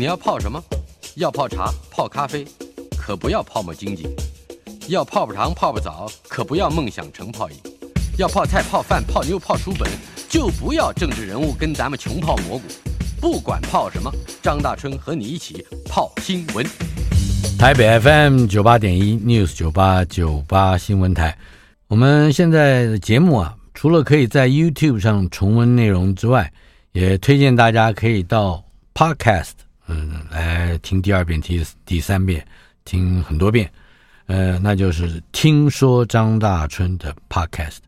你要泡什么？要泡茶、泡咖啡，可不要泡沫经济；要泡泡糖、泡泡澡，可不要梦想成泡影；要泡菜、泡饭、泡妞、泡书本，就不要政治人物跟咱们穷泡蘑菇。不管泡什么，张大春和你一起泡新闻。台北 FM 九八点一 News 九八九八新闻台，我们现在的节目啊，除了可以在 YouTube 上重温内容之外，也推荐大家可以到 Podcast。嗯，来听第二遍、第第三遍，听很多遍，呃，那就是听说张大春的 Podcast。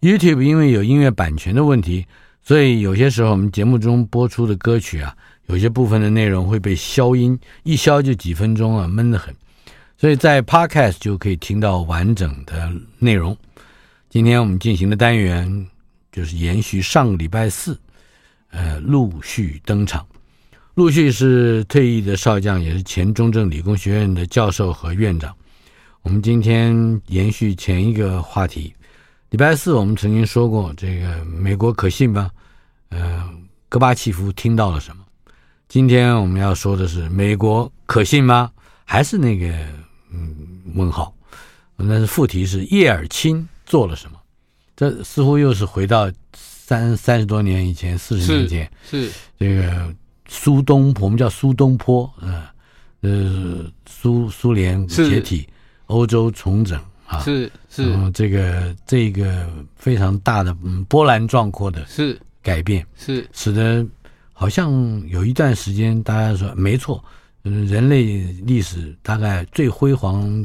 YouTube 因为有音乐版权的问题，所以有些时候我们节目中播出的歌曲啊，有些部分的内容会被消音，一消就几分钟啊，闷得很。所以在 Podcast 就可以听到完整的内容。今天我们进行的单元就是延续上个礼拜四，呃，陆续登场。陆续是退役的少将，也是前中正理工学院的教授和院长。我们今天延续前一个话题，礼拜四我们曾经说过，这个美国可信吗？呃，戈巴契夫听到了什么？今天我们要说的是美国可信吗？还是那个嗯问号？那是副题是叶尔钦做了什么？这似乎又是回到三三十多年以前，四十年前是，是这个。苏东坡，我们叫苏东坡，嗯，呃，苏苏联解体，欧洲重整啊，是是，这个这个非常大的嗯波澜壮阔的是。改变，是，是使得好像有一段时间大家说没错，嗯，人类历史大概最辉煌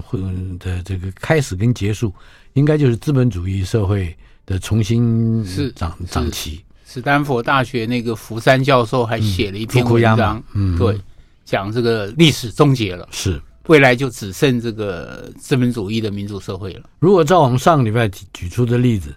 的这个开始跟结束，应该就是资本主义社会的重新长长齐。史丹佛大学那个福山教授还写了一篇文章，嗯，对，讲这个历史终结了，是未来就只剩这个资本主义的民主社会了。如果照我们上个礼拜举出的例子，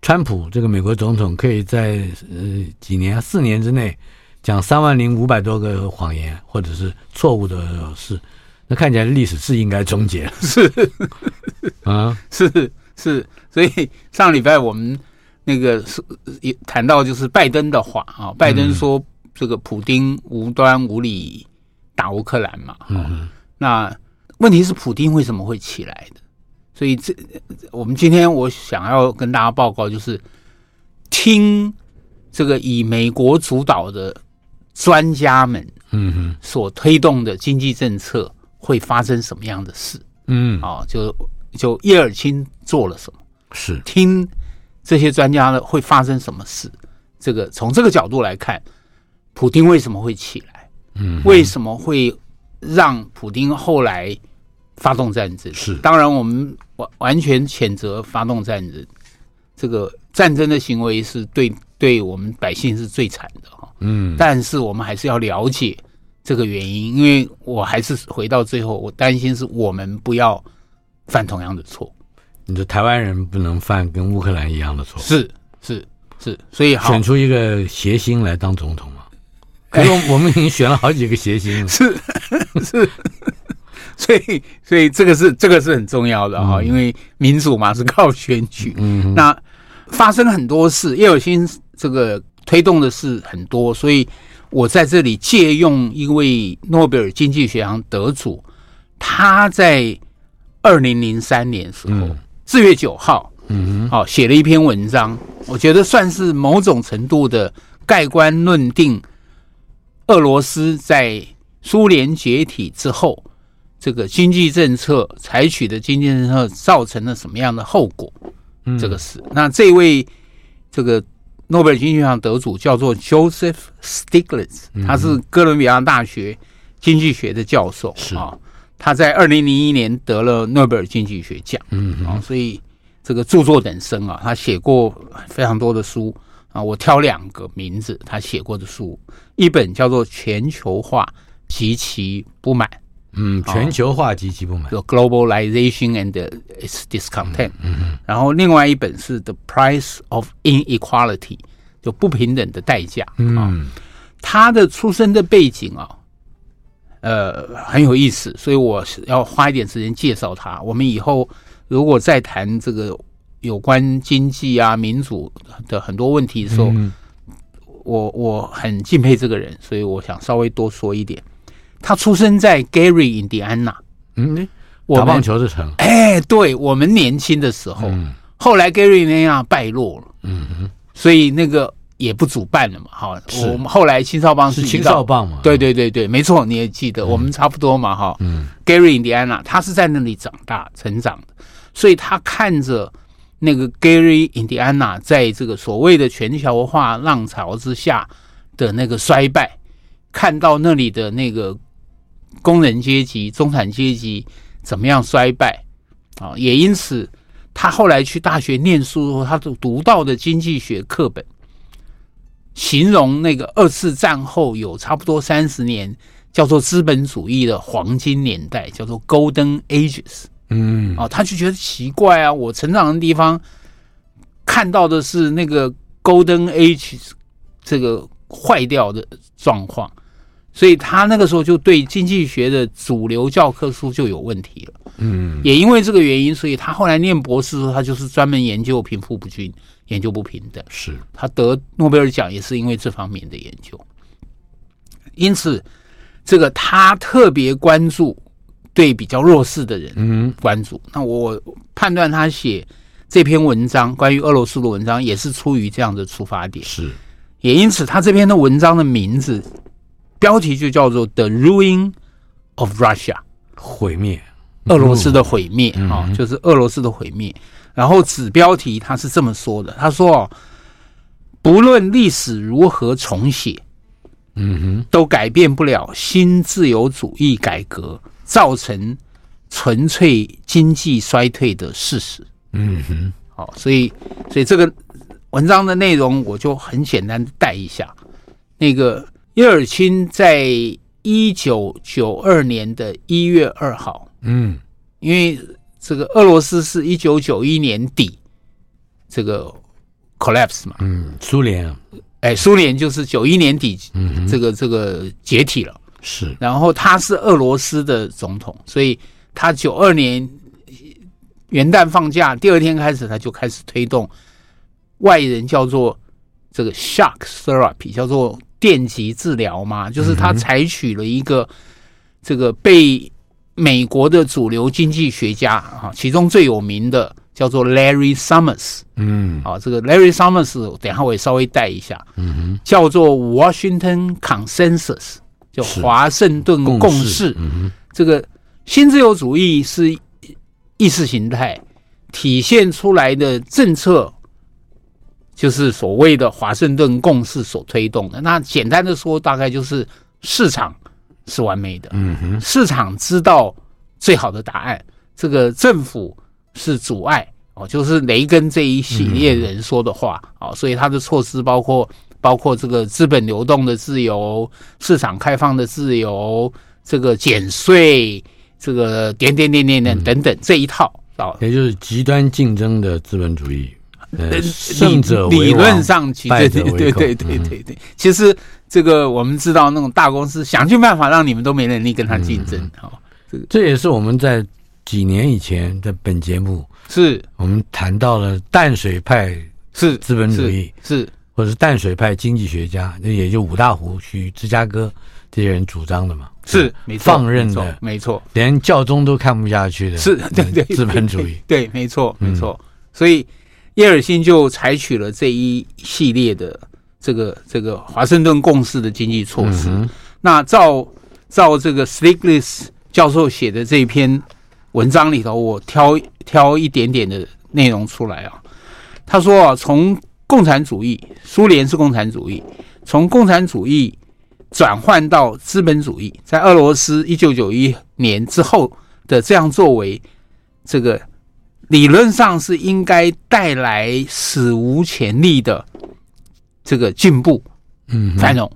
川普这个美国总统可以在呃几年四年之内讲三万零五百多个谎言或者是错误的事，那看起来历史是应该终结了，是 啊，是是，所以上礼拜我们。那个是也谈到就是拜登的话啊，拜登说这个普丁无端无理打乌克兰嘛，嗯，那问题是普丁为什么会起来的？所以这我们今天我想要跟大家报告就是，听这个以美国主导的专家们，嗯哼，所推动的经济政策会发生什么样的事？嗯，啊，就就叶尔钦做了什么？是听。这些专家呢，会发生什么事？这个从这个角度来看，普京为什么会起来？嗯，为什么会让普京后来发动战争？是，当然我们完完全谴责发动战争。这个战争的行为是对对我们百姓是最惨的哈。嗯，但是我们还是要了解这个原因，因为我还是回到最后，我担心是我们不要犯同样的错。你说台湾人不能犯跟乌克兰一样的错？是是是，所以选出一个谐星来当总统嘛？可是我们已经选了好几个谐星了，是 是，所以所以这个是这个是很重要的哈、嗯，因为民主嘛是靠选举。嗯，那发生很多事，叶尔新这个推动的事很多，所以我在这里借用一位诺贝尔经济学奖得主，他在二零零三年时候。嗯四月九号，嗯，好，写了一篇文章，我觉得算是某种程度的盖棺论定，俄罗斯在苏联解体之后，这个经济政策采取的经济政策造成了什么样的后果？嗯，这个是。那这位这个诺贝尔经济学奖得主叫做 Joseph Stiglitz，他是哥伦比亚大学经济学的教授，是啊。他在二零零一年得了诺贝尔经济学奖，嗯，啊，所以这个著作等身啊，他写过非常多的书，啊，我挑两个名字他写过的书，一本叫做《全球化及其不满》，嗯，全球化及其不满，就 Globalization and its Discontent，嗯嗯，然后另外一本是《The Price of Inequality》，就不平等的代价，嗯，他的出生的背景啊，呃，很有意思，所以我要花一点时间介绍他。我们以后如果再谈这个。有关经济啊、民主的很多问题的时候，嗯、我我很敬佩这个人，所以我想稍微多说一点。他出生在 Gary，印第安纳。嗯，打棒球的城。哎，对，我们年轻的时候，嗯、后来 Gary 那样败落了。嗯哼，所以那个也不主办了嘛。好，我们后来青少棒是青少棒嘛？对对对对，没错，你也记得，嗯、我们差不多嘛。哈，嗯，Gary，Indiana，，他是在那里长大成长的，所以他看着。那个 Gary Indiana 在这个所谓的全球化浪潮之下的那个衰败，看到那里的那个工人阶级、中产阶级怎么样衰败啊，也因此他后来去大学念书他读读到的经济学课本，形容那个二次战后有差不多三十年叫做资本主义的黄金年代，叫做 Golden Ages。嗯，哦，他就觉得奇怪啊！我成长的地方看到的是那个 Golden Age 这个坏掉的状况，所以他那个时候就对经济学的主流教科书就有问题了。嗯，也因为这个原因，所以他后来念博士的时候，他就是专门研究贫富不均、研究不平等。是他得诺贝尔奖也是因为这方面的研究。因此，这个他特别关注。对比较弱势的人关注，嗯、那我判断他写这篇文章关于俄罗斯的文章，也是出于这样的出发点。是，也因此他这篇的文章的名字标题就叫做《The Ruin of Russia》，毁灭俄罗斯的毁灭啊、嗯哦，就是俄罗斯的毁灭。然后子标题他是这么说的：他说，不论历史如何重写，嗯哼，都改变不了新自由主义改革。造成纯粹经济衰退的事实。嗯哼，好，所以，所以这个文章的内容我就很简单的带一下。那个叶尔钦在一九九二年的一月二号，嗯，因为这个俄罗斯是一九九一年底这个 collapse 嘛，嗯，苏联啊，哎，苏联就是九一年底，嗯，这个这个解体了。是，然后他是俄罗斯的总统，所以他九二年元旦放假第二天开始，他就开始推动外人叫做这个 shock therapy，叫做电极治疗嘛，就是他采取了一个这个被美国的主流经济学家啊，其中最有名的叫做 Larry Summers，嗯，啊，这个 Larry Summers，等下我也稍微带一下，嗯哼，叫做 Washington Consensus。叫华盛顿共识，这个新自由主义是意识形态体现出来的政策，就是所谓的华盛顿共识所推动的。那简单的说，大概就是市场是完美的，嗯哼，市场知道最好的答案，这个政府是阻碍哦，就是雷根这一系列人说的话啊，所以他的措施包括。包括这个资本流动的自由、市场开放的自由、这个减税、这个点点点点点等等这一套啊，也就是极端竞争的资本主义。呃，胜者理论上其实对对对对对对，其实这个我们知道，那种大公司想尽办法让你们都没能力跟他竞争。好，这个这也是我们在几年以前的本节目是我们谈到了淡水派是资本主义是。或者是淡水派经济学家，那也就五大湖区、芝加哥这些人主张的嘛，是没错，放任的，没错，连教宗都看不下去的，是对对资本主义，对，没错，没错。所以叶尔辛就采取了这一系列的这个这个华盛顿共识的经济措施。嗯、那照照这个 Stiglitz 教授写的这一篇文章里头，我挑挑一点点的内容出来啊。他说啊，从共产主义，苏联是共产主义，从共产主义转换到资本主义，在俄罗斯一九九一年之后的这样作为，这个理论上是应该带来史无前例的这个进步、嗯繁荣，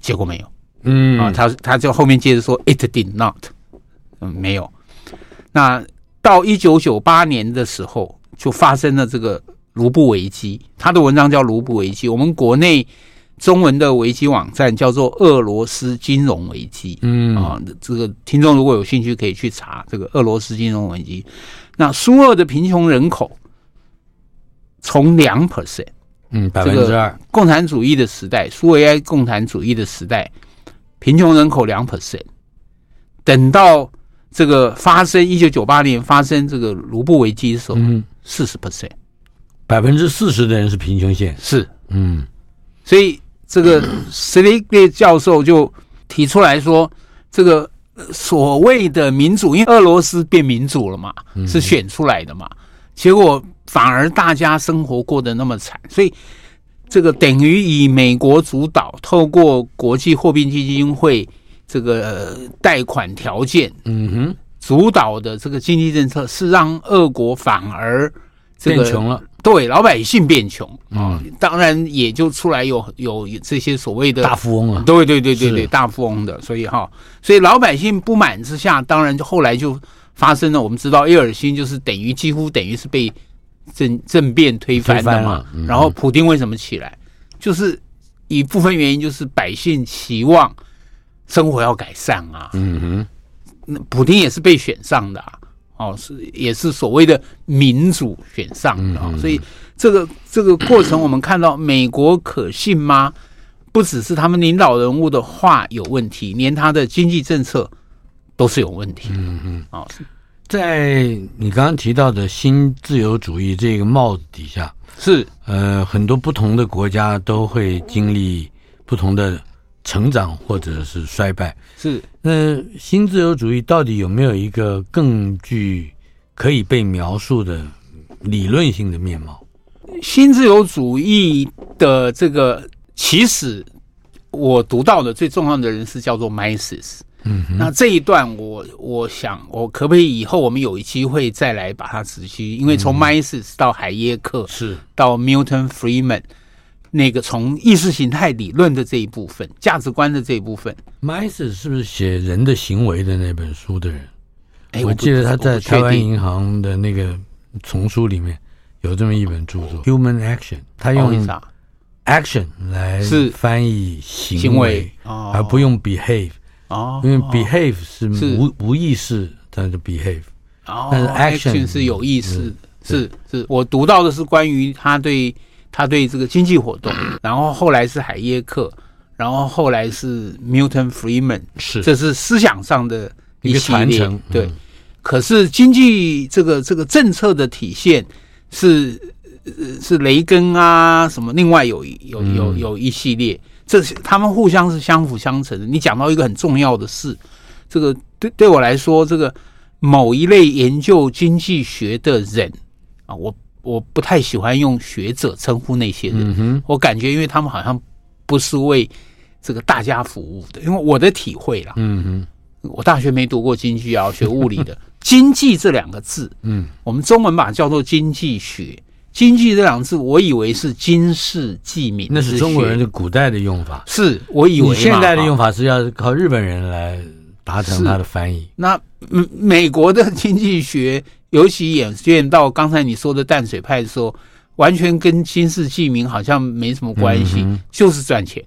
结果没有。嗯啊，他他就后面接着说，it did not，嗯，没有。那到一九九八年的时候，就发生了这个卢布危机。他的文章叫《卢布危机》，我们国内中文的维基网站叫做“俄罗斯金融危机”。嗯啊，这个听众如果有兴趣，可以去查这个俄罗斯金融危机。那苏俄的贫穷人口从两 percent，嗯，百分之二，共产主义的时代，苏维埃共产主义的时代。贫穷人口两 percent，等到这个发生一九九八年发生这个卢布危机的时候，嗯，四十 percent，百分之四十的人是贫穷线，是，嗯，所以这个史力列教授就提出来说，这个所谓的民主，因为俄罗斯变民主了嘛，是选出来的嘛，结果反而大家生活过得那么惨，所以。这个等于以美国主导，透过国际货币基金会这个贷款条件，嗯哼，主导的这个经济政策是让俄国反而这个变穷了，对老百姓变穷啊，当然也就出来有有这些所谓的大富翁啊，对对对对对，大富翁的，所以哈，所以老百姓不满之下，当然就后来就发生了，我们知道叶尔辛就是等于几乎等于是被。政政变推翻的嘛，嗯、然后普丁为什么起来？就是一部分原因就是百姓期望生活要改善啊。嗯哼，那普丁也是被选上的啊，哦，是也是所谓的民主选上的，哦，所以这个这个过程我们看到美国可信吗？不只是他们领导人物的话有问题，连他的经济政策都是有问题。嗯哼，哦。在你刚刚提到的新自由主义这个帽子底下，是呃，很多不同的国家都会经历不同的成长或者是衰败。是，那新自由主义到底有没有一个更具可以被描述的理论性的面貌？新自由主义的这个，其实我读到的最重要的人是叫做 Mises。嗯，那这一段我我想，我可不可以以后我们有一机会再来把它仔细？因为从 Mises 到海耶克是。到 Milton Friedman 那个从意识形态理论的这一部分、价值观的这一部分，Mises 是不是写人的行为的那本书的人？哎，我记得他在台湾银行的那个丛书里面有这么一本著作《Human Action》，他用 action 来是。翻译行为，而不用 behave。哦，因为 behave 是无无意识但是 behave，哦，但是 action 是有意识，是是，我读到的是关于他对他对这个经济活动，然后后来是海耶克，然后后来是 Milton Friedman，是，这是思想上的一个传承，对。可是经济这个这个政策的体现是是雷根啊什么，另外有有有有一系列。这是他们互相是相辅相成的。你讲到一个很重要的事，这个对对我来说，这个某一类研究经济学的人啊，我我不太喜欢用学者称呼那些人。嗯、我感觉，因为他们好像不是为这个大家服务的。因为我的体会啦，嗯哼，我大学没读过经济啊，学物理的。经济这两个字，嗯，我们中文把它叫做经济学。经济这两个字，我以为是经世济民，那是中国人的古代的用法。是我以为现代的用法是要靠日本人来达成它的翻译。那美国的经济学，尤其演变到刚才你说的淡水派的时候，完全跟经世济民好像没什么关系，嗯、就是赚钱。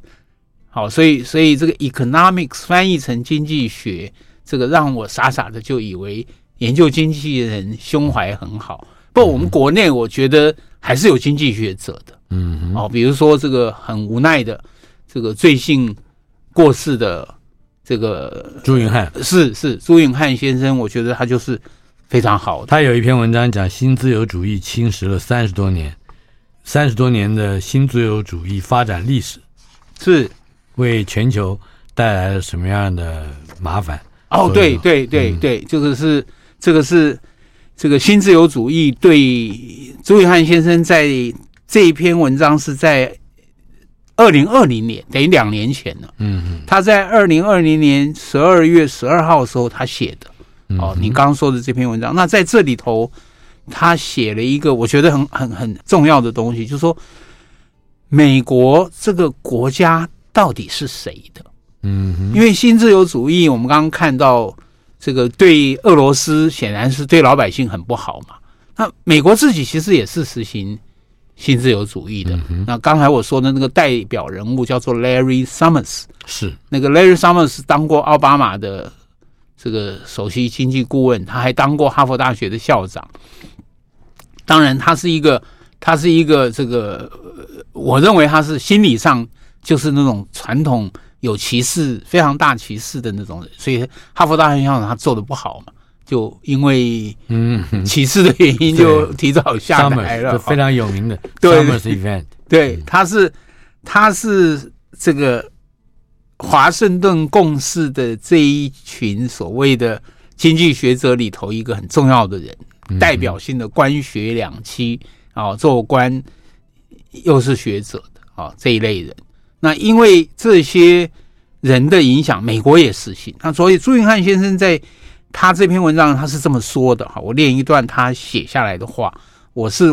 好，所以所以这个 economics 翻译成经济学，这个让我傻傻的就以为研究经济的人胸怀很好。不，我们国内我觉得还是有经济学者的，嗯，哦，比如说这个很无奈的，这个最近过世的这个朱云汉，是是朱云汉先生，我觉得他就是非常好的。他有一篇文章讲新自由主义侵蚀了三十多年，三十多年的新自由主义发展历史，是为全球带来了什么样的麻烦？哦，对对对对，这个是这个是。这个新自由主义对朱云汉先生在这一篇文章是在二零二零年，等于两年前了。嗯嗯，他在二零二零年十二月十二号的时候他写的。哦，你刚刚说的这篇文章，那在这里头他写了一个我觉得很很很重要的东西，就是说美国这个国家到底是谁的？嗯哼，因为新自由主义，我们刚刚看到这个对俄罗斯显然是对老百姓很不好嘛。那美国自己其实也是实行新自由主义的。嗯、那刚才我说的那个代表人物叫做 Larry Summers，是那个 Larry Summers 当过奥巴马的这个首席经济顾问，他还当过哈佛大学的校长。当然，他是一个，他是一个这个，我认为他是心理上就是那种传统。有歧视，非常大歧视的那种人，所以哈佛大学校长他做的不好嘛，就因为嗯。歧视的原因 就提早下台了。非常有名的 对。Summers Event，对，他是他是这个华盛顿共识的这一群所谓的经济学者里头一个很重要的人，代表性的官学两栖啊，做官又是学者的啊这一类人。那因为这些人的影响，美国也实行。那所以朱云汉先生在他这篇文章他是这么说的哈，我念一段他写下来的话，我是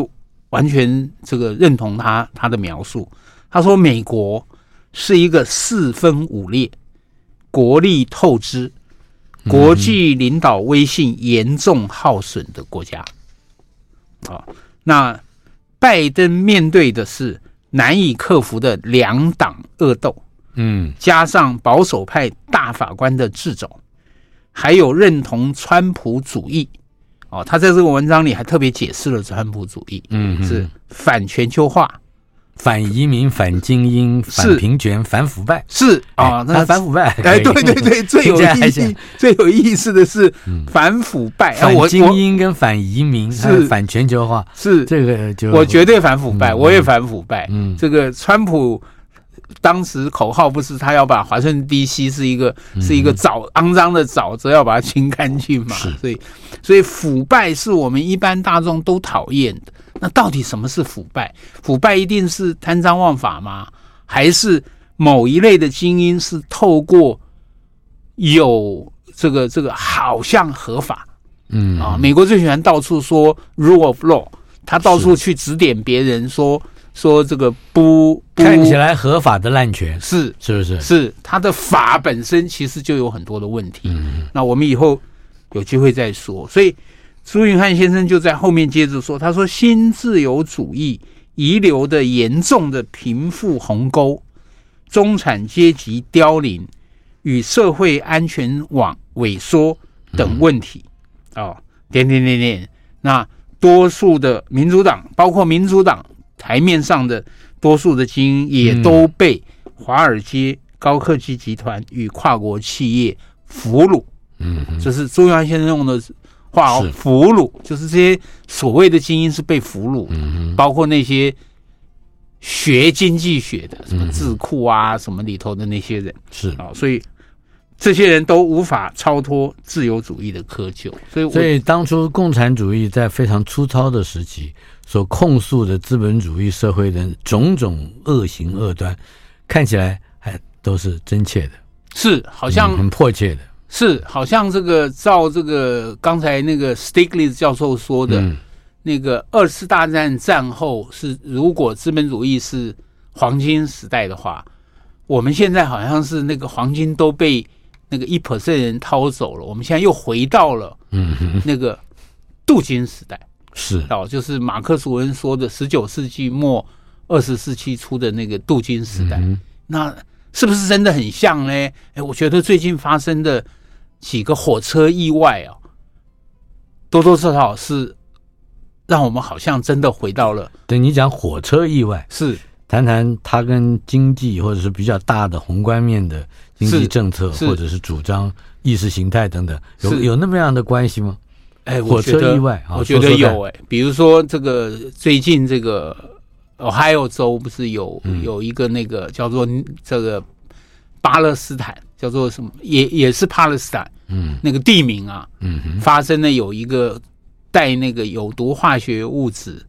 完全这个认同他他的描述。他说，美国是一个四分五裂、国力透支、国际领导威信严重耗损的国家。啊，那拜登面对的是。难以克服的两党恶斗，嗯，加上保守派大法官的掣肘，还有认同川普主义，哦，他在这个文章里还特别解释了川普主义，嗯，是反全球化、反移民、反精英、反平权、反腐败，是。啊，那反腐败，哎，对对对，最有意思、最有意思的是反腐败，反精英跟反移民是。反全球化，是。这个就我绝对反腐败，我也反腐败，嗯，这个川普。当时口号不是他要把华盛顿 DC 是一个是一个沼肮脏的沼泽，要把它清干净嘛？所以，所以腐败是我们一般大众都讨厌的。那到底什么是腐败？腐败一定是贪赃枉法吗？还是某一类的精英是透过有这个这个好像合法？嗯啊，美国最喜欢到处说 rule of law，他到处去指点别人说。说这个不，不看起来合法的滥权是是不是？是他的法本身其实就有很多的问题。嗯，那我们以后有机会再说。所以朱云汉先生就在后面接着说，他说新自由主义遗留的严重的贫富鸿沟、中产阶级凋零与社会安全网萎缩等问题。哦，点点点点。那多数的民主党，包括民主党。台面上的多数的精英也都被华尔街高科技集团与跨国企业俘虏。嗯，这是朱云汉先生用的话哦，俘虏就是这些所谓的精英是被俘虏，包括那些学经济学的，什么智库啊，什么里头的那些人。是。啊，所以这些人都无法超脱自由主义的窠臼。所以，所以当初共产主义在非常粗糙的时期。所控诉的资本主义社会的种种恶行恶端，看起来还都是真切的，是好像、嗯、很迫切的，是好像这个照这个刚才那个 Stiglitz 教授说的，嗯、那个二次大战战后是如果资本主义是黄金时代的话，我们现在好像是那个黄金都被那个一 percent 人掏走了，我们现在又回到了嗯那个镀金时代。是。哦，就是马克吐温说的十九世纪末二十世纪初的那个镀金时代，嗯、那是不是真的很像呢？哎，我觉得最近发生的几个火车意外啊，多多少少是让我们好像真的回到了。对你讲火车意外，是谈谈它跟经济或者是比较大的宏观面的经济政策，或者是主张意识形态等等，有有那么样的关系吗？哎，我觉得火车意外，我觉得有哎、欸，比如说这个最近这个 Ohio 州不是有有一个那个叫做这个巴勒斯坦，叫做什么也也是巴勒斯坦，嗯，那个地名啊，嗯，发生了有一个带那个有毒化学物质，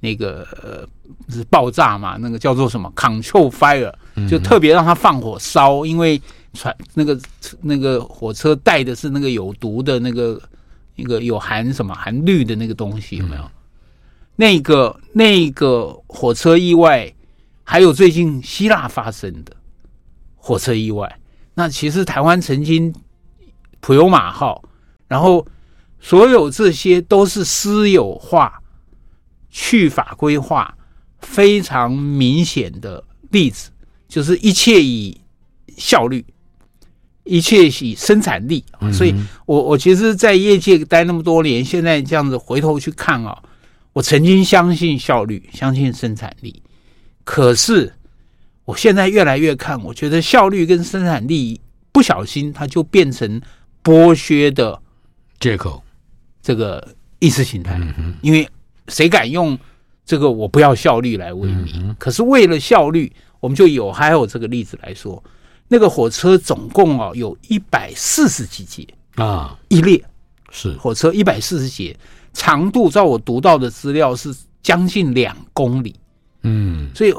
那个呃是爆炸嘛，那个叫做什么 Control Fire，就特别让它放火烧，因为传那个那个火车带的是那个有毒的那个。那个有含什么含氯的那个东西有没有？嗯、那个那个火车意外，还有最近希腊发生的火车意外。那其实台湾曾经普悠马号，然后所有这些都是私有化、去法规化非常明显的例子，就是一切以效率，一切以生产力。所以我我其实，在业界待那么多年，现在这样子回头去看啊，我曾经相信效率，相信生产力，可是。我现在越来越看，我觉得效率跟生产力不小心，它就变成剥削的借口。这个意识形态，因为谁敢用这个我不要效率来为名？可是为了效率，我们就有还有这个例子来说，那个火车总共啊有一百四十几节啊，一列是火车一百四十节，长度照我读到的资料是将近两公里。嗯，所以。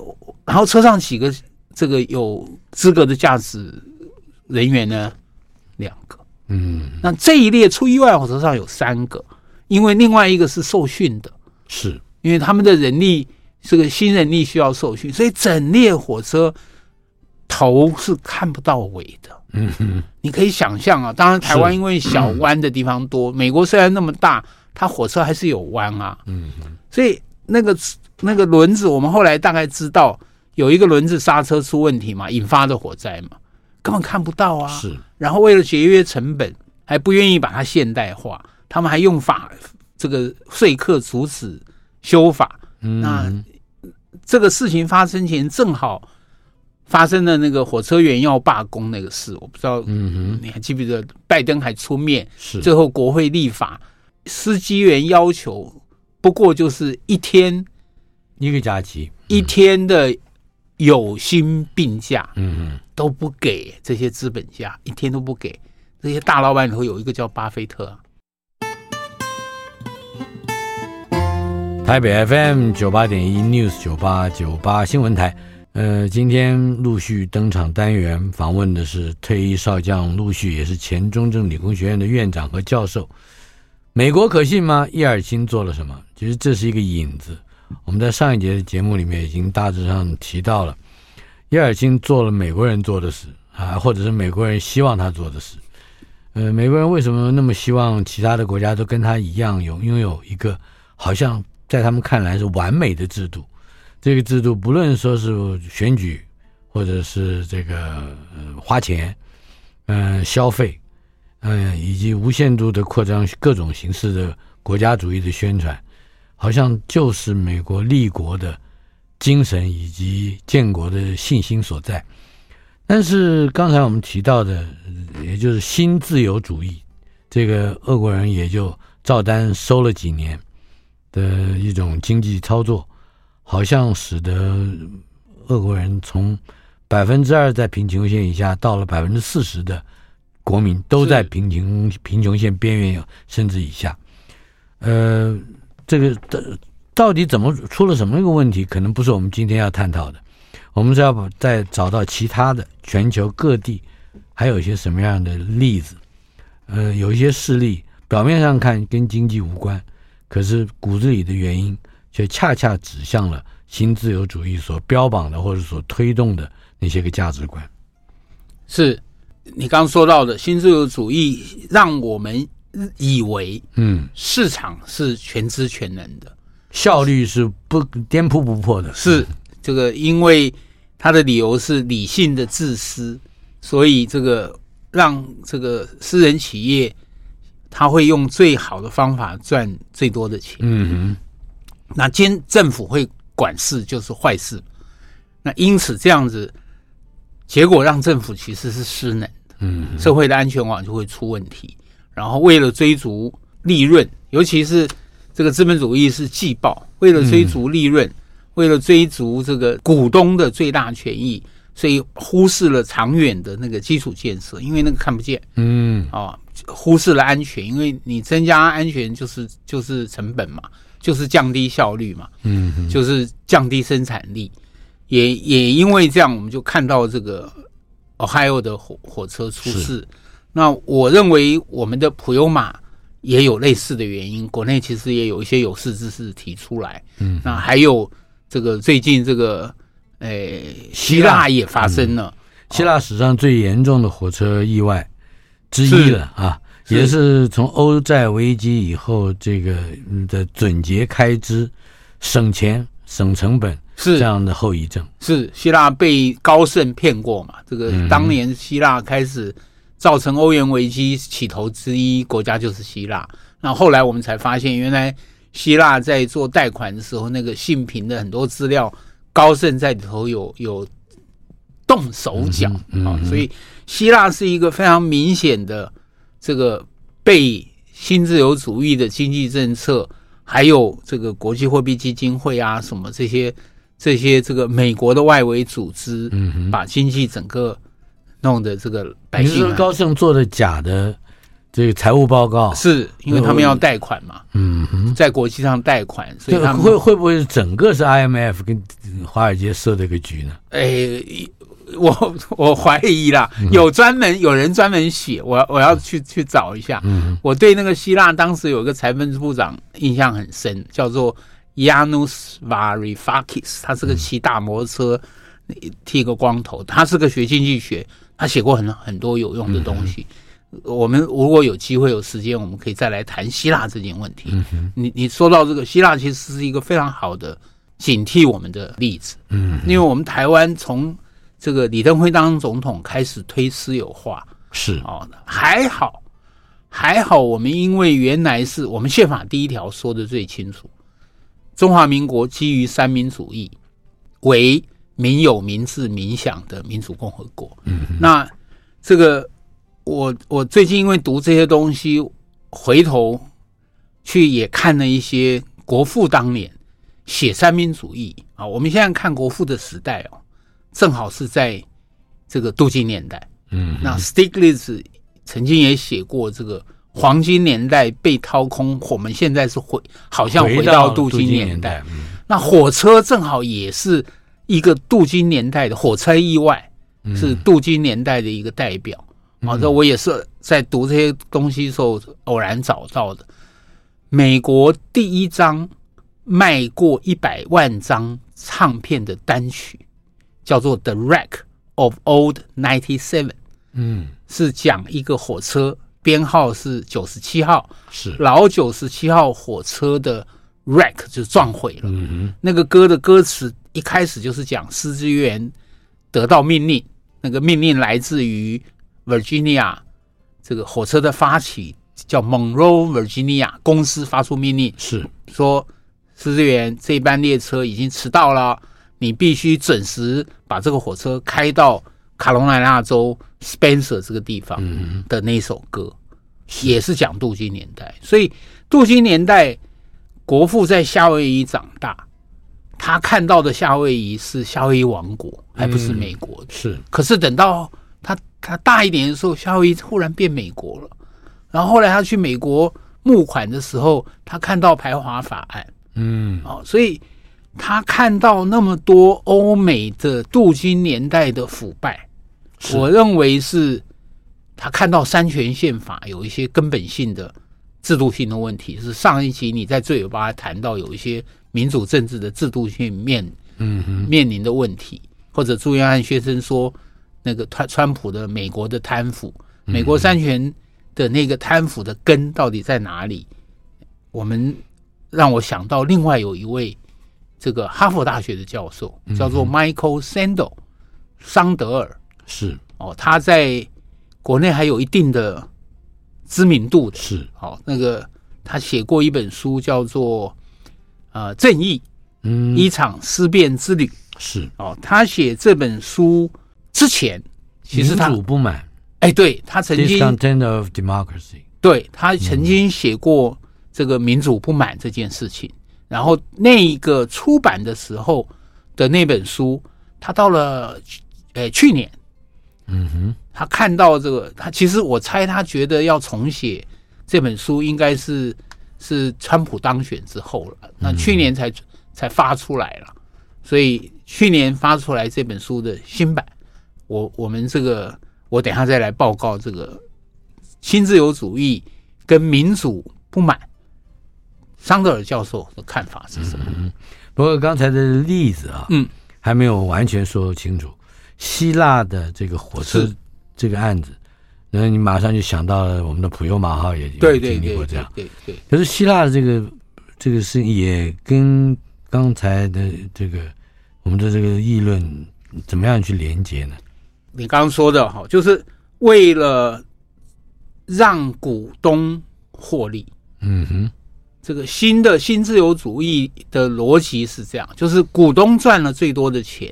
然后车上几个这个有资格的驾驶人员呢？两个。嗯，那这一列出意外火车上有三个，因为另外一个是受训的，是因为他们的人力这个新人力需要受训，所以整列火车头是看不到尾的。嗯哼，你可以想象啊，当然台湾因为小弯的地方多，美国虽然那么大，它火车还是有弯啊。嗯哼，所以那个那个轮子，我们后来大概知道。有一个轮子刹车出问题嘛，引发的火灾嘛，根本看不到啊。是，然后为了节约成本，还不愿意把它现代化，他们还用法这个说客阻止修法。嗯，那这个事情发生前正好发生了那个火车员要罢工那个事，我不知道，嗯哼，你还记不记得拜登还出面，是最后国会立法，司机员要求不过就是一天一个假期，一天的。有薪病假，嗯嗯，都不给这些资本家，一天都不给这些大老板里头有一个叫巴菲特。台北 FM 九八点一 News 九八九八新闻台，呃，今天陆续登场单元访问的是退役少将陆续，也是前中正理工学院的院长和教授。美国可信吗？叶尔钦做了什么？其实这是一个引子。我们在上一节的节目里面已经大致上提到了，叶尔钦做了美国人做的事啊，或者是美国人希望他做的事。呃，美国人为什么那么希望其他的国家都跟他一样有拥有一个好像在他们看来是完美的制度？这个制度不论说是选举，或者是这个呃花钱，嗯、呃，消费，嗯、呃，以及无限度的扩张各种形式的国家主义的宣传。好像就是美国立国的精神以及建国的信心所在，但是刚才我们提到的，也就是新自由主义，这个俄国人也就照单收了几年的一种经济操作，好像使得俄国人从百分之二在贫穷线以下，到了百分之四十的国民都在贫穷贫穷线边缘甚至以下，呃。这个到到底怎么出了什么一个问题？可能不是我们今天要探讨的。我们是要再找到其他的全球各地还有一些什么样的例子。呃，有一些事例表面上看跟经济无关，可是骨子里的原因却恰恰指向了新自由主义所标榜的或者所推动的那些个价值观。是你刚说到的新自由主义，让我们。以为嗯，市场是全知全能的，效率是不颠扑不破的。是这个，因为他的理由是理性的自私，所以这个让这个私人企业他会用最好的方法赚最多的钱。嗯哼，那今政府会管事就是坏事，那因此这样子，结果让政府其实是失能的。嗯，社会的安全网就会出问题。然后为了追逐利润，尤其是这个资本主义是季报，为了追逐利润，嗯、为了追逐这个股东的最大权益，所以忽视了长远的那个基础建设，因为那个看不见。嗯，啊，忽视了安全，因为你增加安全就是就是成本嘛，就是降低效率嘛，嗯哼，就是降低生产力。也也因为这样，我们就看到这个 Ohio 的火火车出事。那我认为我们的普悠玛也有类似的原因，国内其实也有一些有识之士提出来。嗯，那还有这个最近这个诶，希腊也发生了，嗯、希腊史上最严重的火车意外之一了啊，也是从欧债危机以后这个的总结开支、省钱、省成本是这样的后遗症。是希腊被高盛骗过嘛？这个当年希腊开始造成欧元危机起头之一国家就是希腊，那后来我们才发现，原来希腊在做贷款的时候，那个信评的很多资料。高盛在里头有有动手脚啊、所以希腊是一个非常明显的这个被新自由主义的经济政策，还有这个国际货币基金会啊什么这些这些这个美国的外围组织，嗯，把经济整个弄得这个百姓。你说高盛做的假的？这个财务报告是因为他们要贷款嘛？嗯哼，在国际上贷款，所以他们会会不会是整个是 IMF 跟华尔街设的一个局呢？哎，我 我怀疑啦，有专门有人专门写，我我要去去找一下。嗯，我对那个希腊当时有个财政部长印象很深，叫做 Yanis Varoufakis，他是个骑大摩托车、剃个光头，他是个学经济学，他写过很很多有用的东西。我们如果有机会有时间，我们可以再来谈希腊这件问题。嗯、你你说到这个希腊，其实是一个非常好的警惕我们的例子。嗯，因为我们台湾从这个李登辉当总统开始推私有化，是。哦，还好还好，我们因为原来是我们宪法第一条说的最清楚，中华民国基于三民主义，为民有、民治、民享的民主共和国。嗯，那这个。我我最近因为读这些东西，回头去也看了一些国父当年写三民主义啊。我们现在看国父的时代哦，正好是在这个镀金年代。嗯，那 Stiglitz 曾经也写过这个黄金年代被掏空，我们现在是回好像回到镀金年代。那火车正好也是一个镀金年代的火车意外，是镀金年代的一个代表。啊，这我也是在读这些东西的时候偶然找到的。美国第一张卖过一百万张唱片的单曲叫做《The Wreck of Old Ninety Seven》，嗯，是讲一个火车编号是九十七号，是老九十七号火车的 wreck 就撞毁了。嗯哼，那个歌的歌词一开始就是讲司机员得到命令，那个命令来自于。Virginia 这个火车的发起叫 Monroe Virginia 公司发出命令，是说司机员这班列车已经迟到了，你必须准时把这个火车开到卡罗来纳州 Spencer 这个地方的那首歌，也是讲镀金年代。所以镀金年代，国父在夏威夷长大，他看到的夏威夷是夏威夷王国，还不是美国的。是，可是等到。他他大一点的时候，夏威夷忽然变美国了。然后后来他去美国募款的时候，他看到排华法案，嗯，哦，所以他看到那么多欧美的镀金年代的腐败，我认为是他看到三权宪法有一些根本性的制度性的问题。是上一集你在最尾巴谈到有一些民主政治的制度性面嗯面临的问题，或者朱元汉先生说。那个川川普的美国的贪腐，美国三权的那个贪腐的根到底在哪里？我们让我想到另外有一位这个哈佛大学的教授，叫做 Michael Sandel 桑德尔，是。哦，他在国内还有一定的知名度的，是。哦，那个他写过一本书叫做呃正义，嗯，一场思辨之旅，是。哦，他写这本书。之前其实他民主不满，哎，对他曾经 Discontent of democracy，对他曾经写过这个民主不满这件事情。然后那一个出版的时候的那本书，他到了哎去年，嗯哼，他看到这个，他其实我猜他觉得要重写这本书，应该是是川普当选之后了。那去年才才发出来了，所以去年发出来这本书的新版。我我们这个，我等下再来报告这个新自由主义跟民主不满，桑德尔教授的看法是什么？嗯，不过刚才的例子啊，嗯，还没有完全说清楚。希腊的这个火车这个案子，然后你马上就想到了我们的普悠玛号也经历过这样。对对，对。可是希腊的这个这个事也跟刚才的这个我们的这个议论怎么样去连接呢？你刚刚说的哈，就是为了让股东获利。嗯哼。这个新的新自由主义的逻辑是这样，就是股东赚了最多的钱，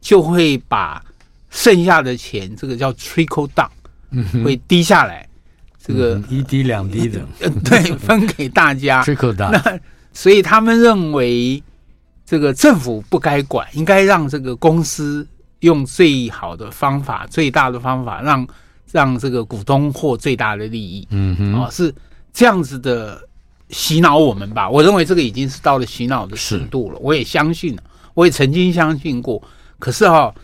就会把剩下的钱，这个叫 trickle down，嗯，会滴下来，这个、嗯、一滴两滴的，对，分给大家 trickle down。那所以他们认为，这个政府不该管，应该让这个公司用最好的方法、最大的方法，让让这个股东获最大的利益。嗯哼，啊，是这样子的。洗脑我们吧，我认为这个已经是到了洗脑的程度了。我也相信了，我也曾经相信过。可是哈、哦，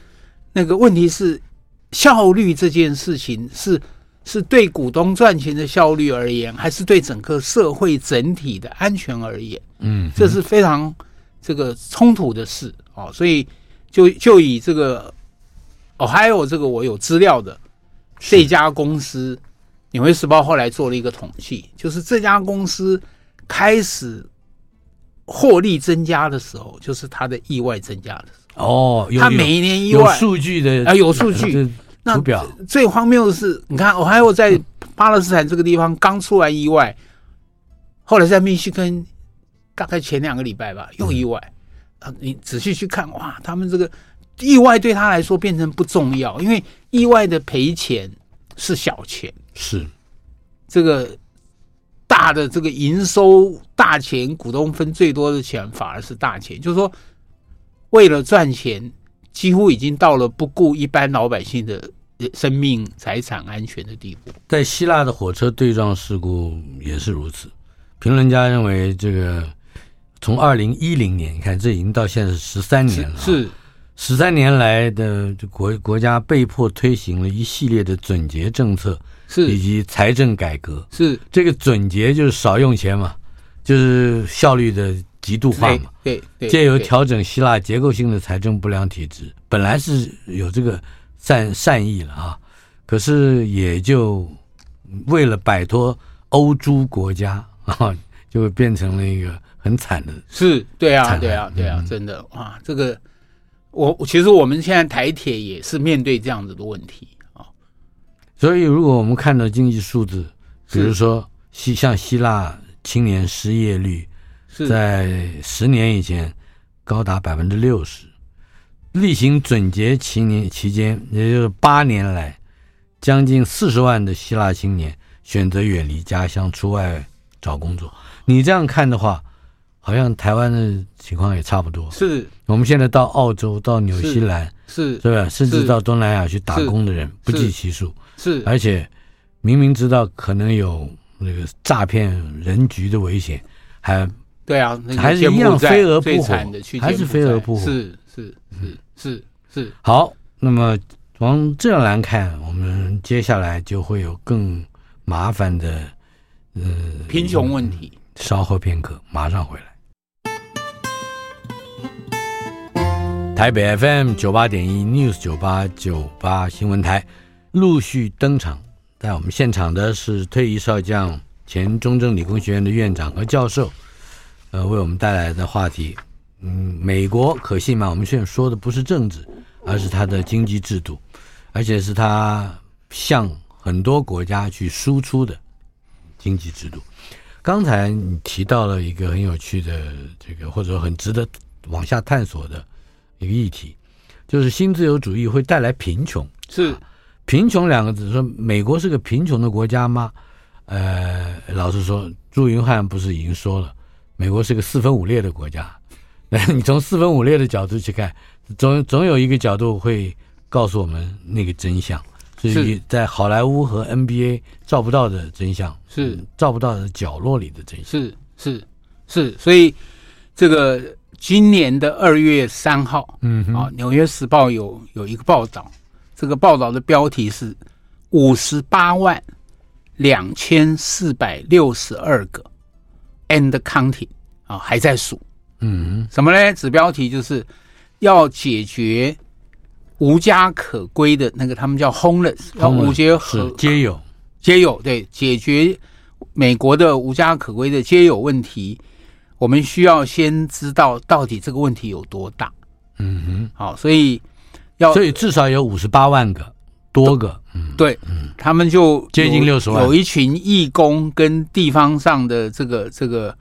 那个问题是效率这件事情是是对股东赚钱的效率而言，还是对整个社会整体的安全而言？嗯，这是非常这个冲突的事哦。所以就就以这个 Ohio 这个我有资料的这家公司，《纽约时报》后来做了一个统计，就是这家公司。开始获利增加的时候，就是它的意外增加的时候。哦，他每一年意外有数据的啊，有数据。那最荒谬的是，你看，我还有在巴勒斯坦这个地方刚出来意外，后来在密西根，大概前两个礼拜吧，又意外。啊，你仔细去看，哇，他们这个意外对他来说变成不重要，因为意外的赔钱是小钱，是这个。大的这个营收大钱，股东分最多的钱反而是大钱，就是说，为了赚钱，几乎已经到了不顾一般老百姓的生命财产安全的地步。在希腊的火车对撞事故也是如此。评论家认为，这个从二零一零年，你看这已经到现在是十三年了，是十三年来的国国家被迫推行了一系列的准结政策。是以及财政改革是这个准结，就是少用钱嘛，就是效率的极度化嘛。对对，借由调整希腊结构性的财政不良体制，本来是有这个善善意了啊，可是也就为了摆脱欧猪国家 啊，就变成了一个很惨的。是，对啊，对啊，对啊，真的啊，这个我其实我们现在台铁也是面对这样子的问题啊。所以，如果我们看到经济数字，比如说希像希腊青年失业率在十年以前高达百分之六十，例行准结期年期间，也就是八年来，将近四十万的希腊青年选择远离家乡出外找工作。你这样看的话，好像台湾的情况也差不多。是，我们现在到澳洲、到纽西兰，是，是吧？甚至到东南亚去打工的人不计其数。是，而且明明知道可能有那个诈骗人局的危险，还对啊，还是一样飞蛾扑火，还是飞蛾扑火，是是是是是。好，那么从这样来看，我们接下来就会有更麻烦的呃贫穷问题。稍后片刻，马上回来。台北 FM 九八点一 News 九八九八新闻台。陆续登场，在我们现场的是退役少将、前中正理工学院的院长和教授，呃，为我们带来的话题，嗯，美国可信吗？我们现在说的不是政治，而是它的经济制度，而且是它向很多国家去输出的经济制度。刚才你提到了一个很有趣的这个，或者说很值得往下探索的一个议题，就是新自由主义会带来贫穷，是。贫穷两个字，说美国是个贫穷的国家吗？呃，老实说，朱云汉不是已经说了，美国是个四分五裂的国家。那你从四分五裂的角度去看，总总有一个角度会告诉我们那个真相，所以在好莱坞和 NBA 照不到的真相，是照不到的角落里的真相。是是是，所以这个今年的二月三号，嗯，啊，《纽约时报》有有一个报道。这个报道的标题是“五十八万两千四百六十二个 and counting 啊，还在数，嗯，什么呢？子标题就是要解决无家可归的那个，他们叫 homeless，要无家可皆有皆有，对，解决美国的无家可归的皆有问题，我们需要先知道到底这个问题有多大。嗯哼，好，所以要所以至少有五十八万个多个，嗯，对，嗯，他们就接近六十万，有一群义工跟地方上的这个这个。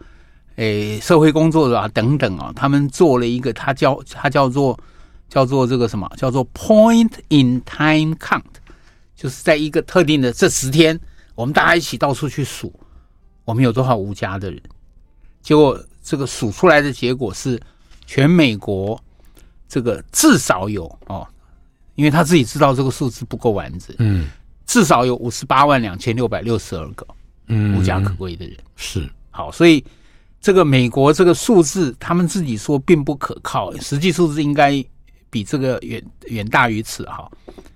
诶，社会工作者啊，等等啊，他们做了一个，他叫他叫做叫做这个什么，叫做 point in time count，就是在一个特定的这十天，我们大家一起到处去数，我们有多少无家的人。结果这个数出来的结果是，全美国这个至少有哦，因为他自己知道这个数字不够完整，嗯，至少有五十八万两千六百六十二个嗯。无家可归的人，嗯、是。好，所以。这个美国这个数字，他们自己说并不可靠，实际数字应该比这个远远大于此哈。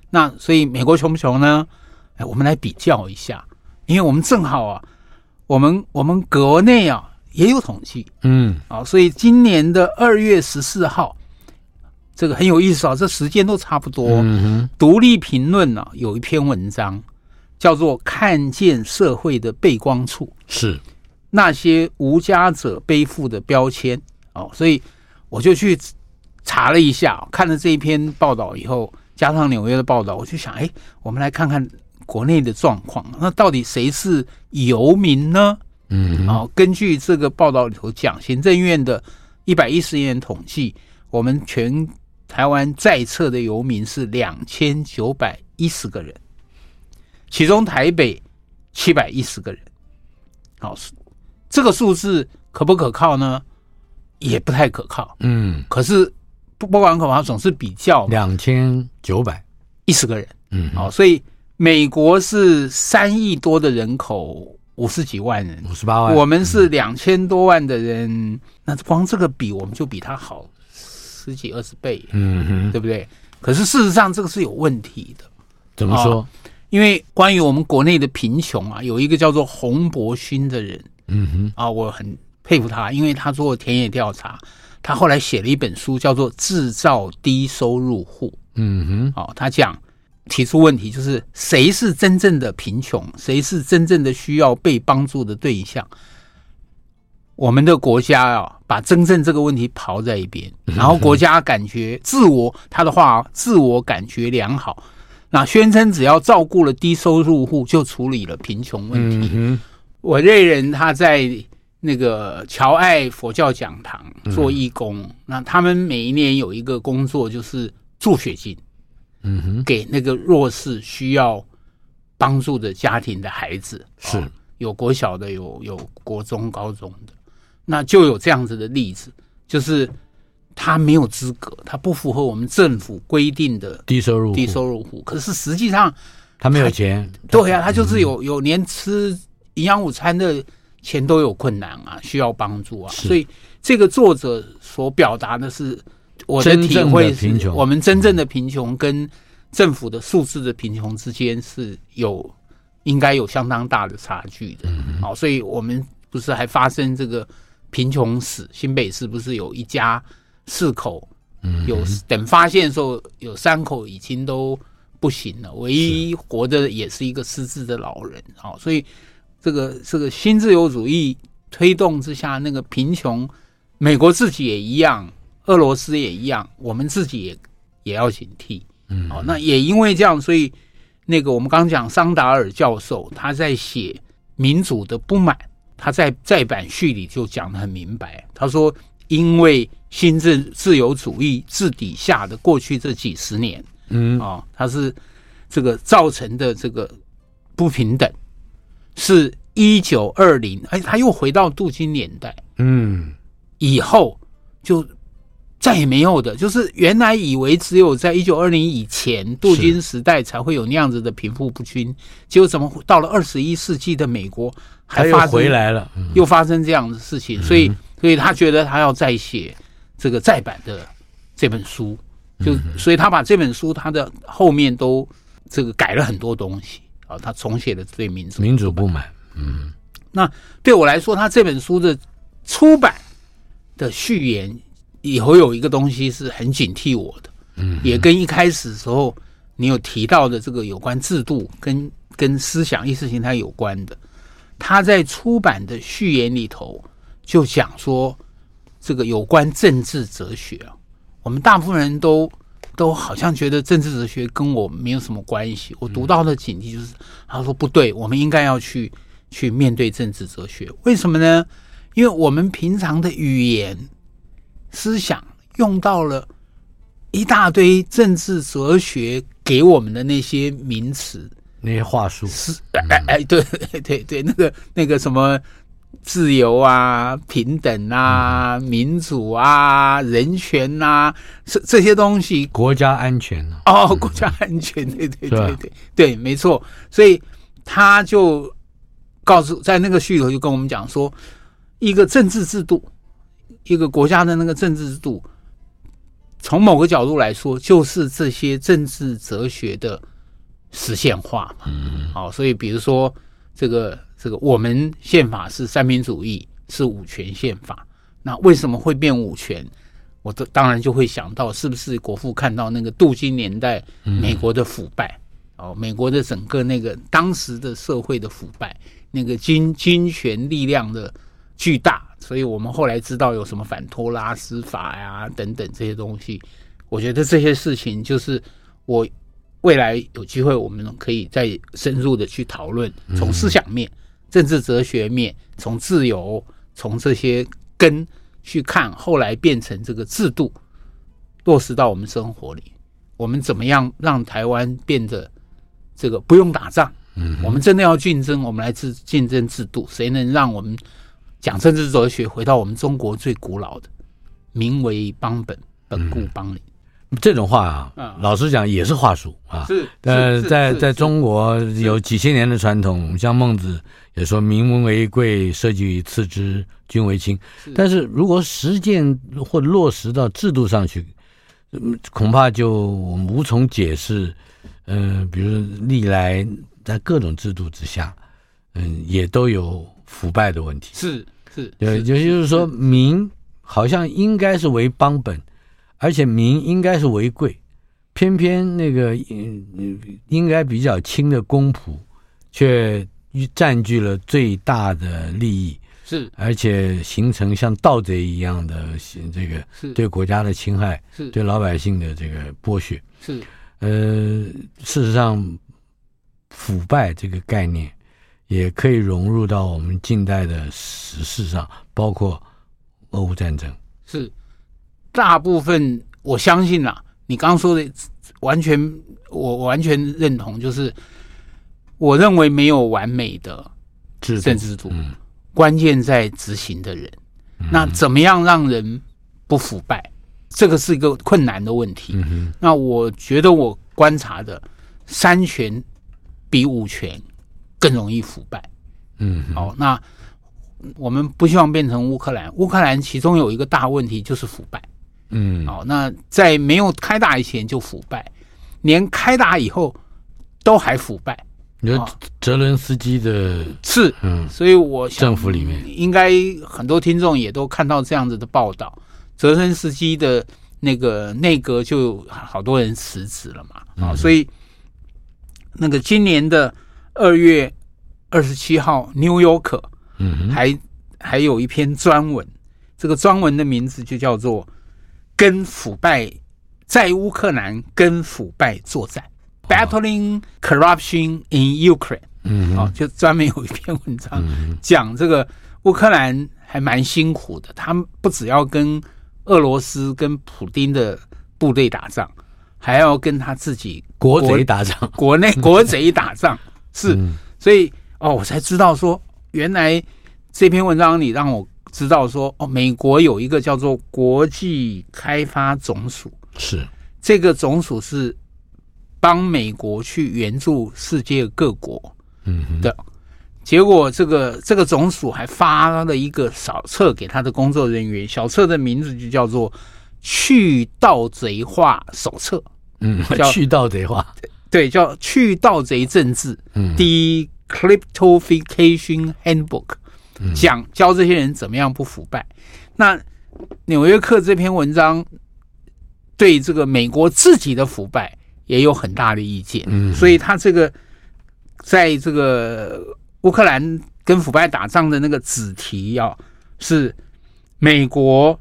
那所以美国穷不穷呢？哎，我们来比较一下，因为我们正好啊，我们我们国内啊也有统计，嗯，啊，所以今年的二月十四号，这个很有意思啊，这时间都差不多。嗯哼，独立评论呢有一篇文章叫做《看见社会的背光处》，是。那些无家者背负的标签哦，所以我就去查了一下，看了这一篇报道以后，加上纽约的报道，我就想，哎，我们来看看国内的状况。那到底谁是游民呢？嗯，哦，根据这个报道里头讲，行政院的一百一十年统计，我们全台湾在册的游民是两千九百一十个人，其中台北七百一十个人，好。这个数字可不可靠呢？也不太可靠。嗯，可是不不管可靠，总是比较两千九百一十个人。嗯，好，所以美国是三亿多的人口，五十几万人，五十八万，我们是两千多万的人，嗯，那光这个比，我们就比他好十几二十倍。嗯哼，对不对？可是事实上，这个是有问题的。怎么说？因为关于我们国内的贫穷啊，有一个叫做洪伯勋的人。嗯哼，啊，我很佩服他，因为他做田野调查，他后来写了一本书，叫做《制造低收入户》。嗯哼，哦，他讲提出问题，就是谁是真正的贫穷，谁是真正的需要被帮助的对象？我们的国家啊，把真正这个问题抛在一边，然后国家感觉自我，他的话，自我感觉良好，那宣称只要照顾了低收入户，就处理了贫穷问题。嗯我这人他在那个乔爱佛教讲堂做义工，嗯，那他们每一年有一个工作就是助学金，嗯哼，给那个弱势需要帮助的家庭的孩子，是。有国小的，有有国中、高中的，那就有这样子的例子，就是他没有资格，他不符合我们政府规定的低收入低收入户，可是实际上他没有钱，对呀，啊，他就是有有连吃。营养午餐的钱都有困难啊，需要帮助啊，所以这个作者所表达的是我的体会是，我们真正的贫穷跟政府的数字的贫穷之间是有应该有相当大的差距的。好，所以我们不是还发生这个贫穷史？新北市不是有一家四口，有等发现的时候有三口已经都不行了，唯一活着也是一个失智的老人。哦，所以。这个这个新自由主义推动之下，那个贫穷，美国自己也一样，俄罗斯也一样，我们自己也也要警惕。嗯，好，那也因为这样，所以那个我们刚刚讲桑达尔教授他在写民主的不满，他在再版序里就讲得很明白。他说，因为新自自由主义治底下的过去这几十年，嗯啊，他是这个造成的这个不平等。是一九二零，哎，他又回到镀金年代，嗯，以后就再也没有的，就是原来以为只有在一九二零以前镀金时代才会有那样子的贫富不均，结果怎么到了二十一世纪的美国还发生回来了，又发生这样的事情，所以，所以他觉得他要再写这个再版的这本书，就所以他把这本书他的后面都这个改了很多东西。啊，他重写了对民主民主不满，嗯，那对我来说，他这本书的出版的序言以后有一个东西是很警惕我的，嗯，也跟一开始的时候你有提到的这个有关制度跟跟思想意识形态有关的。他在出版的序言里头就讲说，这个有关政治哲学啊，我们大部分人都都好像觉得政治哲学跟我没有什么关系。我读到的警惕就是，他说不对，我们应该要去去面对政治哲学。为什么呢？因为我们平常的语言思想用到了一大堆政治哲学给我们的那些名词。那些话术。是哎哎对 对对，那个那个什么自由啊、平等啊、民主啊、人权啊，这这些东西，国家安全哦，国家安全，对对对对对，没错。所以他就告诉在那个序头就跟我们讲说，一个政治制度，一个国家的那个政治制度，从某个角度来说，就是这些政治哲学的。实现化嘛，嗯，好，所以比如说这个这个，我们宪法是三民主义，是五权宪法，那为什么会变五权？我都当然就会想到，是不是国父看到那个镀金年代美国的腐败，哦，美国的整个那个当时的社会的腐败，那个金金权力量的巨大，所以我们后来知道有什么反托拉斯法呀等等这些东西。我觉得这些事情就是我。未来有机会，我们可以再深入的去讨论，从思想面、政治哲学面，从自由，从这些根去看，后来变成这个制度落实到我们生活里，我们怎么样让台湾变得这个不用打仗？嗯，我们真的要竞争，我们来自竞争制度，谁能让我们讲政治哲学回到我们中国最古老的“民为邦本，本固邦龄”。这种话啊，老实讲也是话术啊。是，呃，在在中国有几千年的传统，像孟子也说“民为贵，社稷次之，君为轻”。但是如果实践或落实到制度上去，恐怕就我们无从解释。嗯、呃，比如历来在各种制度之下，嗯，也都有腐败的问题。是是，对，也就是说，民好像应该是为邦本。而且民应该是为贵，偏偏那个嗯应该比较轻的公仆，却占据了最大的利益，是。而且形成像盗贼一样的这个是。对国家的侵害，是。对老百姓的这个剥削，是。呃事实上腐败这个概念也可以融入到我们近代的时事上，包括俄乌战争是。大部分我相信啦，你刚刚说的完全，我完全认同。就是我认为没有完美的政治制度，关键在执行的人。那怎么样让人不腐败？这个是一个困难的问题。那我觉得我观察的三权比五权更容易腐败。嗯，好，那我们不希望变成乌克兰。乌克兰其中有一个大问题就是腐败。嗯，好，那在没有开打以前就腐败，连开打以后都还腐败。你说泽伦斯基的是，嗯，所以我想政府里面应该很多听众也都看到这样子的报道，泽伦斯基的那个内阁就好多人辞职了嘛，啊、嗯，所以那个今年的二月二十七号，《New Yorker》嗯还还有一篇专文，这个专文的名字就叫做。跟腐败在乌克兰跟腐败作战，Battling Corruption in Ukraine。嗯，好，就专门有一篇文章讲这个乌克兰还蛮辛苦的，他们不只要跟俄罗斯跟普丁的部队打仗，还要跟他自己国贼打仗，国内国贼打仗。是，所以哦，我才知道说，原来这篇文章里让我。知道说哦，美国有一个叫做国际开发总署，是。这个总署是帮美国去援助世界各国，嗯的。结果这个这个总署还发了一个小册给他的工作人员，小册的名字就叫做《去盗贼化手册》，嗯，叫 去盗贼化，对，叫去盗贼政治，嗯，Decryptofication Handbook。讲教这些人怎么样不腐败，那纽约客这篇文章对这个美国自己的腐败也有很大的意见，嗯，所以他这个在这个乌克兰跟腐败打仗的那个子题要、啊、是美国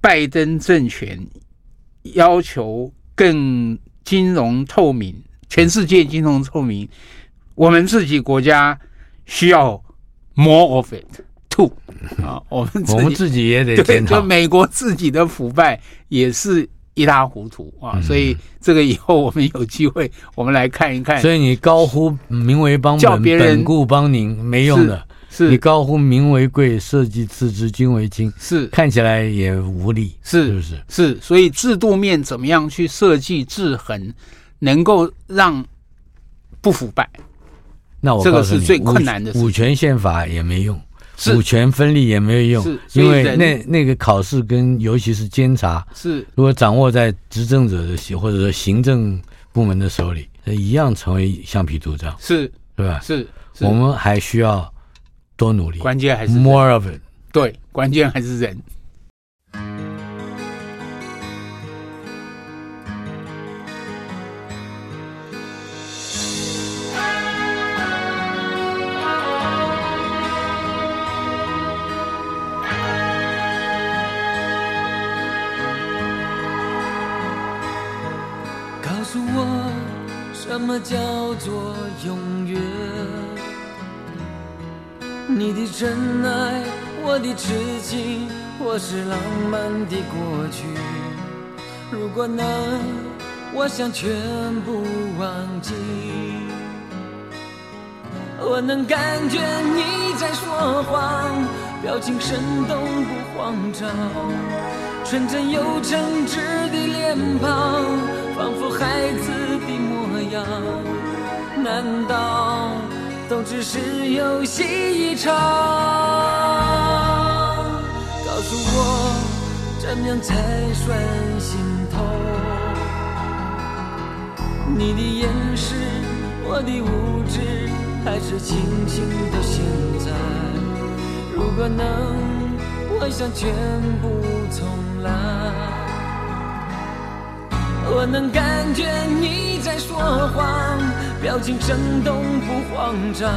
拜登政权要求更金融透明，全世界金融透明，我们自己国家需要 more of it。to 啊！我们我们自己也得检讨，就美国自己的腐败也是一塌糊涂啊！所以这个以后我们有机会，我们来看一看。所以你高呼名为邦本，本固邦宁没用的，是你高呼民为贵，社稷次之，君为轻，是看起来也无力，是是不是？是，所以制度面怎么样去设计制衡，能够让不腐败？那我这个是最困难的事。五权宪法也没用。五权分立也没有用，因为那那个考试跟尤其是监察，是如果掌握在执政者的或者说行政部门的手里，一样成为橡皮图章，是，对吧？是，我们还需要多努力，关键还是 more of it，对，关键还是人。么叫做永远？你的真爱，我的痴情，或是浪漫的过去。如果能，我想全部忘记。我能感觉你在说谎，表情生动不慌张，纯真又诚挚的脸庞，仿佛孩子样。难道都只是游戏一场？告诉我，怎样才算心痛？你的掩饰，我的无知，还是清醒的现在？如果能，我想全部重来。我能感觉你，表情生动不慌张，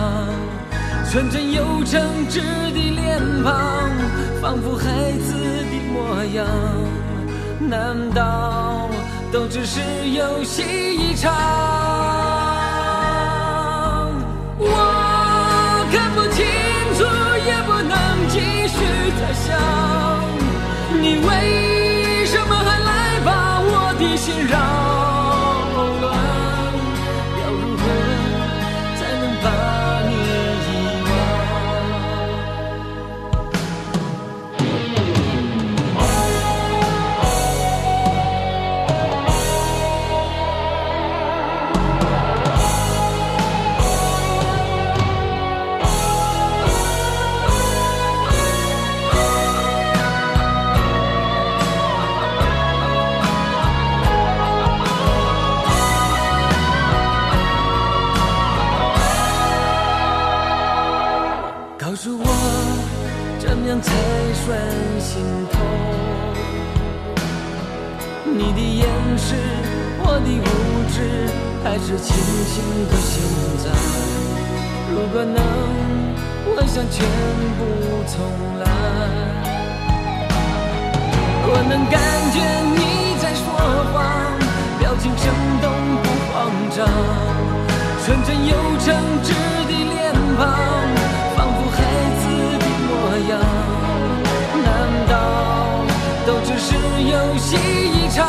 纯真又诚挚的脸庞，仿佛孩子的模样。难道都只是游戏一场？我看不清楚，也不能继续再想，你为什么还来把我的心无知还？是清醒的现在，如果能，我想全部重来。我能感觉你在说谎，表情生动不慌张，纯真又诚挚的脸庞，仿佛孩子的模样。难道都只是游戏一场？